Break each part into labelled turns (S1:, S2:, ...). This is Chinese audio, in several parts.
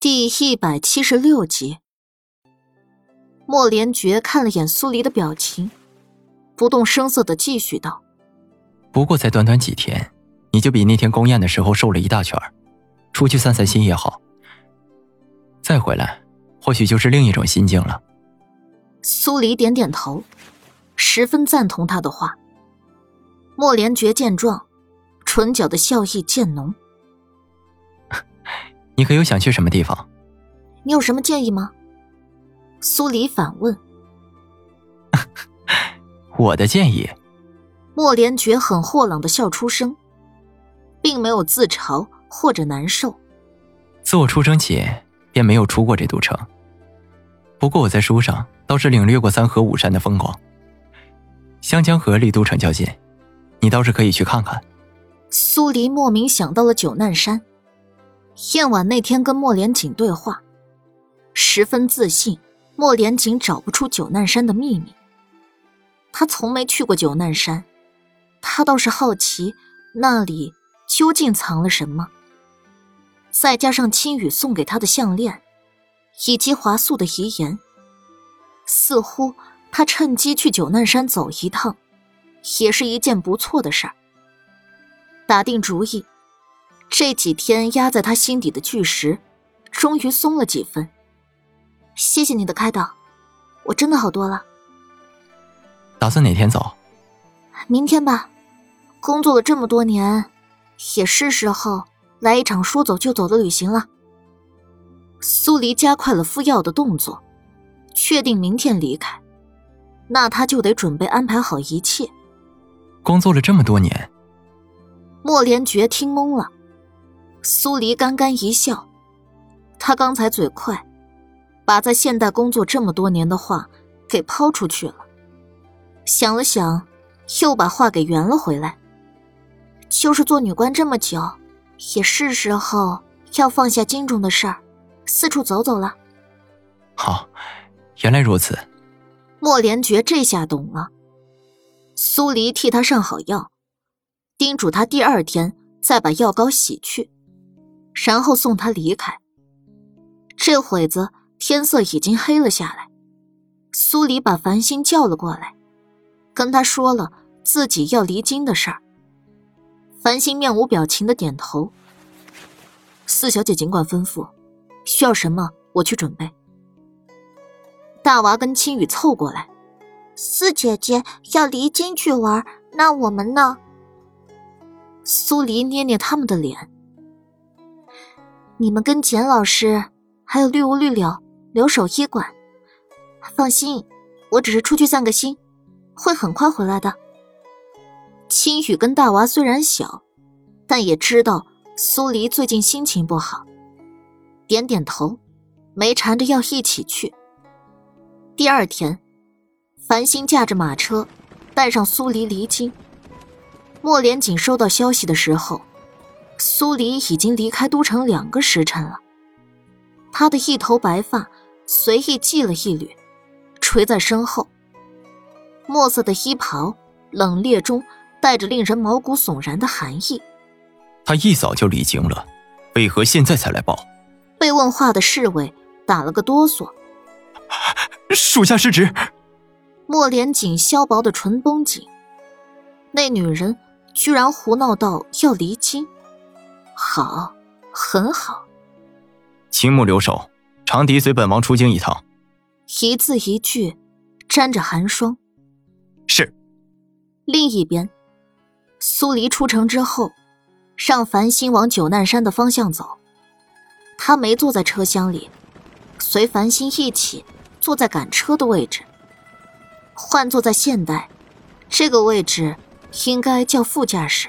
S1: 第一百七十六集，莫连觉看了眼苏黎的表情，不动声色的继续道：“
S2: 不过才短短几天，你就比那天宫宴的时候瘦了一大圈出去散散心也好。再回来，或许就是另一种心境了。”
S1: 苏黎点点头，十分赞同他的话。莫连觉见状，唇角的笑意渐浓。
S2: 你可有想去什么地方？
S1: 你有什么建议吗？苏黎反问。
S2: 我的建议。
S1: 莫连觉很豁朗的笑出声，并没有自嘲或者难受。
S2: 自我出生起便没有出过这都城。不过我在书上倒是领略过三河五山的风光。湘江河离都城较近，你倒是可以去看看。
S1: 苏黎莫名想到了九难山。燕婉那天跟莫连锦对话，十分自信，莫连锦找不出九难山的秘密。他从没去过九难山，他倒是好奇那里究竟藏了什么。再加上青羽送给他的项链，以及华素的遗言，似乎他趁机去九难山走一趟，也是一件不错的事儿。打定主意。这几天压在他心底的巨石，终于松了几分。谢谢你的开导，我真的好多了。
S2: 打算哪天走？
S1: 明天吧。工作了这么多年，也是时候来一场说走就走的旅行了。苏黎加快了敷药的动作，确定明天离开，那他就得准备安排好一切。
S2: 工作了这么多年，
S1: 莫连觉听懵了。苏黎干干一笑，他刚才嘴快，把在现代工作这么多年的话给抛出去了。想了想，又把话给圆了回来。就是做女官这么久，也是时候要放下京中的事儿，四处走走了。
S2: 好，原来如此。
S1: 莫连觉这下懂了。苏黎替他上好药，叮嘱他第二天再把药膏洗去。然后送他离开。这会子天色已经黑了下来，苏黎把繁星叫了过来，跟他说了自己要离京的事儿。繁星面无表情的点头。四小姐尽管吩咐，需要什么我去准备。大娃跟青雨凑过来，
S3: 四姐姐要离京去玩，那我们呢？
S1: 苏黎捏捏他们的脸。你们跟简老师还有绿芜绿柳留守医馆，放心，我只是出去散个心，会很快回来的。青雨跟大娃虽然小，但也知道苏黎最近心情不好，点点头，没缠着要一起去。第二天，繁星驾着马车，带上苏黎离京。莫连锦收到消息的时候。苏黎已经离开都城两个时辰了，他的一头白发随意系了一缕，垂在身后。墨色的衣袍，冷冽中带着令人毛骨悚然的寒意。
S2: 他一早就离京了，为何现在才来报？
S1: 被问话的侍卫打了个哆嗦。
S2: 属下失职。
S1: 莫连锦削薄的唇绷紧，那女人居然胡闹到要离京。好，很好。
S2: 青木留守，长笛随本王出京一趟。
S1: 一字一句，沾着寒霜。
S2: 是。
S1: 另一边，苏黎出城之后，让繁星往九难山的方向走。他没坐在车厢里，随繁星一起坐在赶车的位置。换坐在现代，这个位置应该叫副驾驶。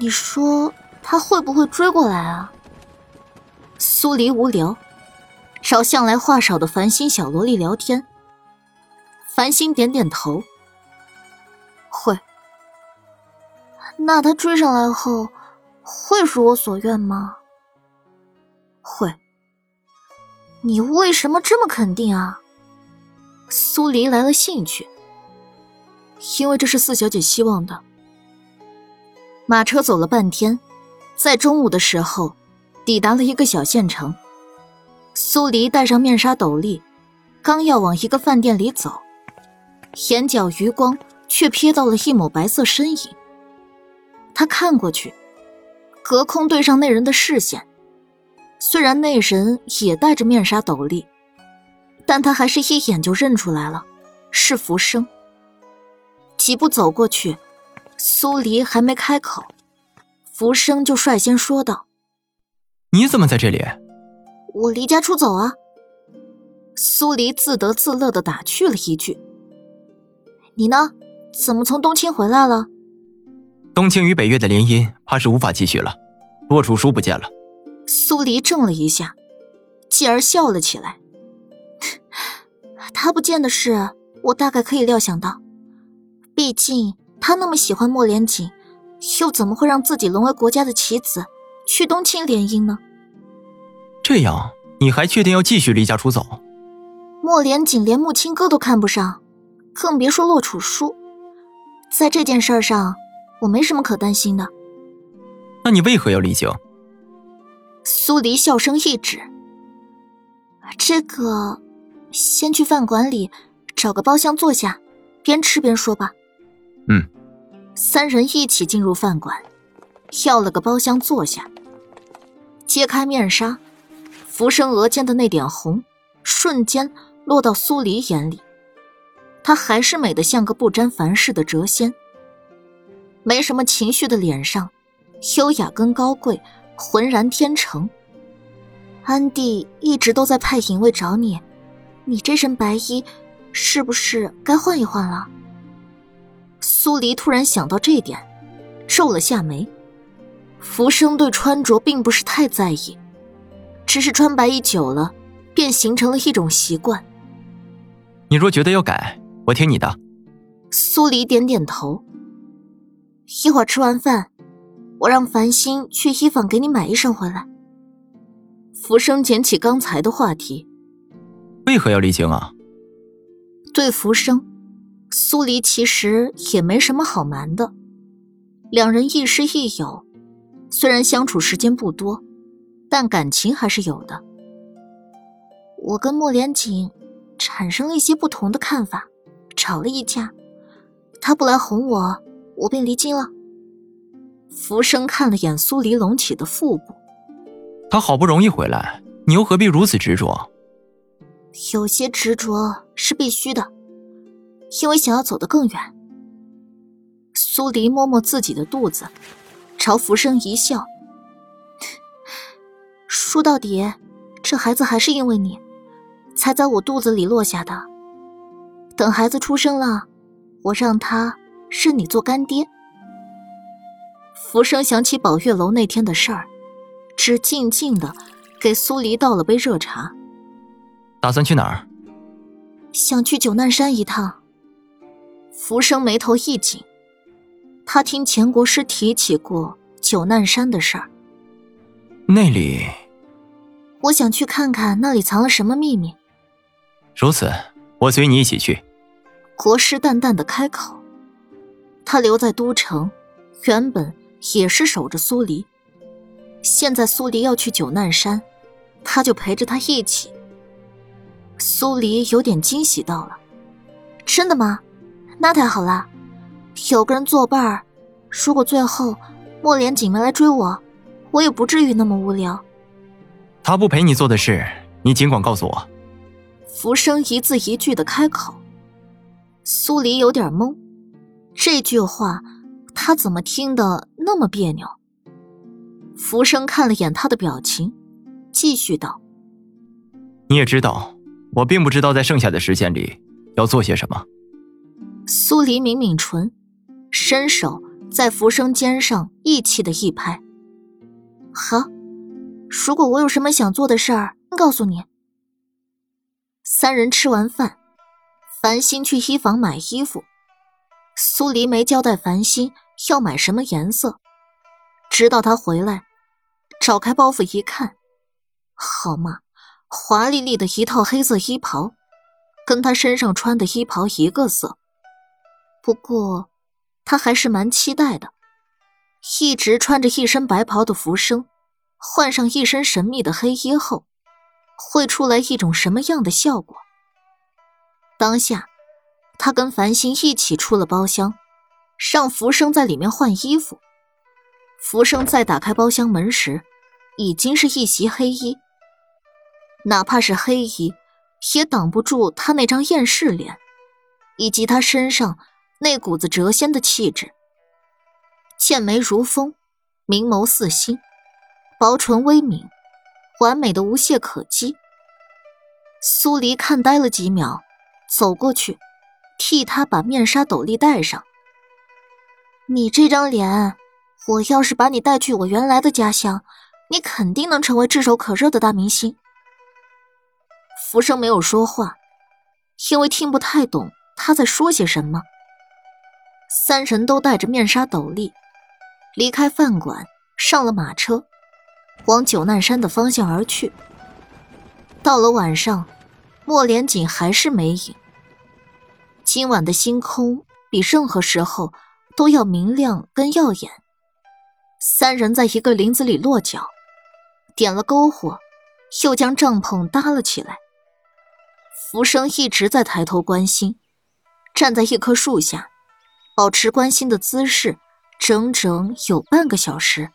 S1: 你说他会不会追过来啊？苏黎无聊，找向来话少的繁星小萝莉聊天。繁星点点头，会。
S3: 那他追上来后，会如我所愿吗？
S1: 会。
S3: 你为什么这么肯定啊？
S1: 苏黎来了兴趣，因为这是四小姐希望的。马车走了半天，在中午的时候，抵达了一个小县城。苏黎戴上面纱斗笠，刚要往一个饭店里走，眼角余光却瞥到了一抹白色身影。他看过去，隔空对上那人的视线。虽然那人也戴着面纱斗笠，但他还是一眼就认出来了，是浮生。几步走过去，苏黎还没开口，浮生就率先说道：“
S2: 你怎么在这里？”
S1: 我离家出走啊！苏黎自得自乐的打趣了一句：“你呢？怎么从东青回来了？”
S2: 东青与北岳的联姻怕是无法继续了，洛楚书不见了。
S1: 苏黎怔了一下，继而笑了起来：“他不见的事，我大概可以料想到。毕竟他那么喜欢莫连锦，又怎么会让自己沦为国家的棋子，去东青联姻呢？”
S2: 这样，你还确定要继续离家出走？
S1: 莫连锦连木青哥都看不上，更别说洛楚书。在这件事上，我没什么可担心的。
S2: 那你为何要离京？
S1: 苏黎笑声一指。这个，先去饭馆里找个包厢坐下，边吃边说吧。
S2: 嗯。
S1: 三人一起进入饭馆，要了个包厢坐下，揭开面纱。浮生额间的那点红，瞬间落到苏黎眼里。她还是美得像个不沾凡事的谪仙，没什么情绪的脸上，优雅跟高贵浑然天成。安帝一直都在派隐卫找你，你这身白衣，是不是该换一换了？苏黎突然想到这点，皱了下眉。浮生对穿着并不是太在意。只是穿白衣久了，便形成了一种习惯。
S2: 你若觉得要改，我听你的。
S1: 苏黎点点头。一会儿吃完饭，我让繁星去衣坊给你买一身回来。浮生捡起刚才的话题，
S2: 为何要离京啊？
S1: 对浮生，苏黎其实也没什么好瞒的。两人亦师亦友，虽然相处时间不多。但感情还是有的。我跟莫连锦产生了一些不同的看法，吵了一架。他不来哄我，我便离京了。浮生看了眼苏黎隆起的腹部，
S2: 他好不容易回来，你又何必如此执着？
S1: 有些执着是必须的，因为想要走得更远。苏黎摸摸自己的肚子，朝浮生一笑。说到底，这孩子还是因为你，才在我肚子里落下的。等孩子出生了，我让他认你做干爹。浮生想起宝月楼那天的事儿，只静静的给苏黎倒了杯热茶。
S2: 打算去哪儿？
S1: 想去九难山一趟。浮生眉头一紧，他听钱国师提起过九难山的事儿。
S2: 那里。
S1: 我想去看看那里藏了什么秘密。
S2: 如此，我随你一起去。
S1: 国师淡淡的开口。他留在都城，原本也是守着苏黎。现在苏黎要去九难山，他就陪着他一起。苏黎有点惊喜到了。真的吗？那太好了，有个人作伴儿。如果最后莫连锦没来追我，我也不至于那么无聊。
S2: 他不陪你做的事，你尽管告诉我。
S1: 浮生一字一句的开口，苏黎有点懵，这句话他怎么听得那么别扭？浮生看了眼他的表情，继续道：“
S2: 你也知道，我并不知道在剩下的时间里要做些什么。”
S1: 苏黎抿抿唇，伸手在浮生肩上义气的一拍：“好。”如果我有什么想做的事儿，告诉你。三人吃完饭，繁星去衣房买衣服。苏黎没交代繁星要买什么颜色，直到他回来，找开包袱一看，好嘛，华丽丽的一套黑色衣袍，跟他身上穿的衣袍一个色。不过，他还是蛮期待的。一直穿着一身白袍的浮生。换上一身神秘的黑衣后，会出来一种什么样的效果？当下，他跟繁星一起出了包厢，让浮生在里面换衣服。浮生在打开包厢门时，已经是一袭黑衣。哪怕是黑衣，也挡不住他那张厌世脸，以及他身上那股子谪仙的气质。剑眉如风，明眸似星，薄唇微抿，完美的无懈可击。苏黎看呆了几秒，走过去，替他把面纱斗笠戴上。你这张脸，我要是把你带去我原来的家乡，你肯定能成为炙手可热的大明星。浮生没有说话，因为听不太懂他在说些什么。三人都戴着面纱斗笠，离开饭馆，上了马车，往九难山的方向而去。到了晚上，莫连锦还是没影。今晚的星空比任何时候都要明亮跟耀眼。三人在一个林子里落脚，点了篝火，又将帐篷搭了起来。浮生一直在抬头观星，站在一棵树下，保持关心的姿势，整整有半个小时。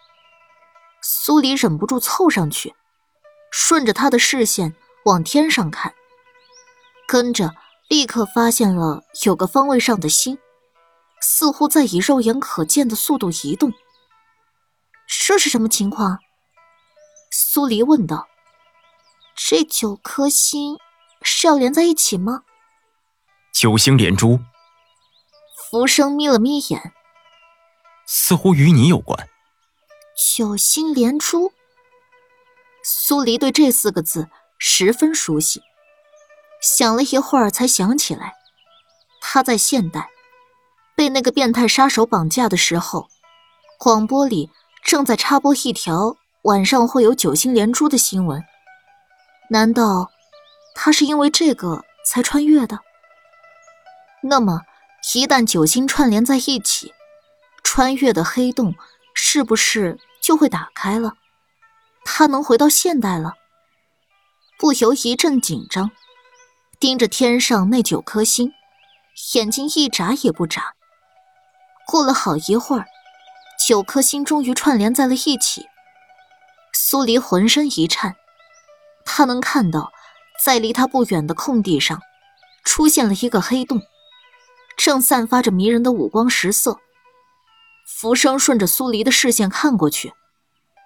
S1: 苏黎忍不住凑上去，顺着他的视线往天上看，跟着立刻发现了有个方位上的星，似乎在以肉眼可见的速度移动。这是什么情况？苏黎问道。这九颗星。是要连在一起吗？
S2: 九星连珠。
S1: 浮生眯了眯眼，
S2: 似乎与你有关。
S1: 九星连珠。苏黎对这四个字十分熟悉，想了一会儿才想起来，他在现代被那个变态杀手绑架的时候，广播里正在插播一条晚上会有九星连珠的新闻。难道？他是因为这个才穿越的。那么，一旦九星串联在一起，穿越的黑洞是不是就会打开了？他能回到现代了？不由一阵紧张，盯着天上那九颗星，眼睛一眨也不眨。过了好一会儿，九颗星终于串联在了一起。苏黎浑身一颤，他能看到。在离他不远的空地上，出现了一个黑洞，正散发着迷人的五光十色。浮生顺着苏黎的视线看过去，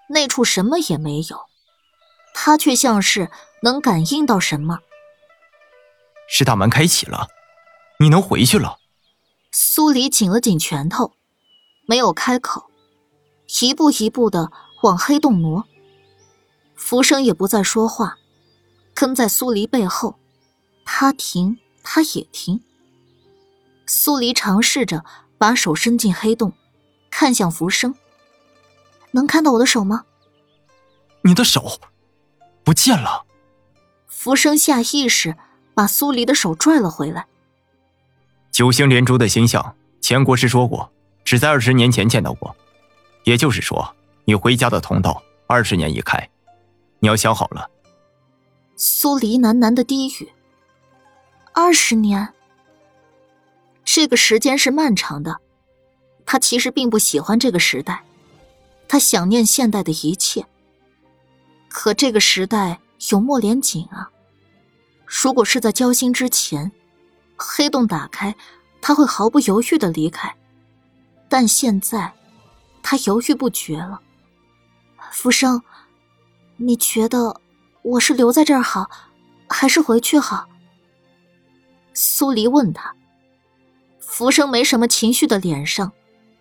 S1: 那处什么也没有，他却像是能感应到什么。
S2: 是大门开启了，你能回去了。
S1: 苏黎紧了紧拳头，没有开口，一步一步的往黑洞挪。浮生也不再说话。跟在苏黎背后，他停，他也停。苏黎尝试着把手伸进黑洞，看向浮生。能看到我的手吗？
S2: 你的手不见了。
S1: 浮生下意识把苏黎的手拽了回来。
S2: 九星连珠的星象，前国师说过，只在二十年前见到过。也就是说，你回家的通道二十年一开，你要想好了。
S1: 苏黎喃喃的低语：“二十年，这个时间是漫长的。他其实并不喜欢这个时代，他想念现代的一切。可这个时代有莫连锦啊！如果是在交心之前，黑洞打开，他会毫不犹豫的离开。但现在，他犹豫不决了。浮生，你觉得？”我是留在这儿好，还是回去好？苏黎问他。浮生没什么情绪的脸上，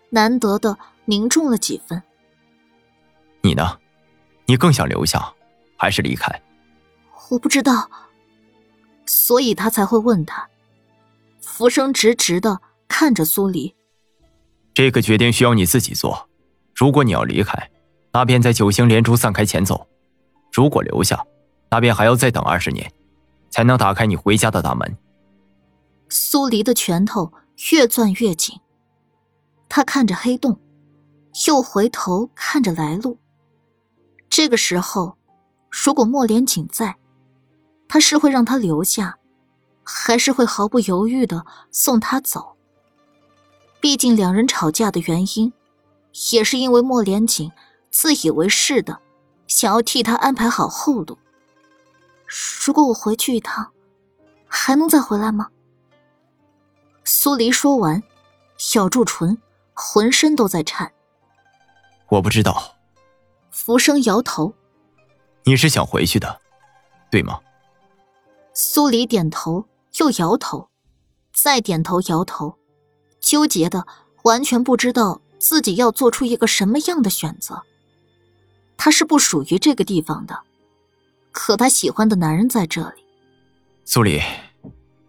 S1: 难得的凝重了几分。
S2: 你呢？你更想留下，还是离开？
S1: 我不知道，所以他才会问他。浮生直直的看着苏黎。
S2: 这个决定需要你自己做。如果你要离开，那便在九星连珠散开前走；如果留下，那便还要再等二十年，才能打开你回家的大门。
S1: 苏黎的拳头越攥越紧，他看着黑洞，又回头看着来路。这个时候，如果莫连锦在，他是会让他留下，还是会毫不犹豫的送他走？毕竟两人吵架的原因，也是因为莫连锦自以为是的想要替他安排好后路。如果我回去一趟，还能再回来吗？苏黎说完，咬住唇，浑身都在颤。
S2: 我不知道。
S1: 浮生摇头。
S2: 你是想回去的，对吗？
S1: 苏黎点头，又摇头，再点头摇头，纠结的完全不知道自己要做出一个什么样的选择。他是不属于这个地方的，可他喜欢的男人在这里。
S2: 苏黎，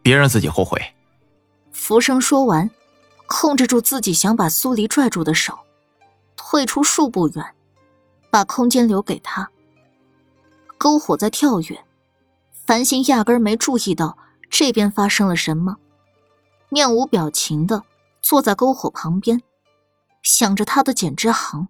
S2: 别让自己后悔。
S1: 浮生说完，控制住自己想把苏黎拽住的手，退出数步远，把空间留给他。篝火在跳跃，繁星压根没注意到这边发生了什么，面无表情的坐在篝火旁边，想着他的简之行。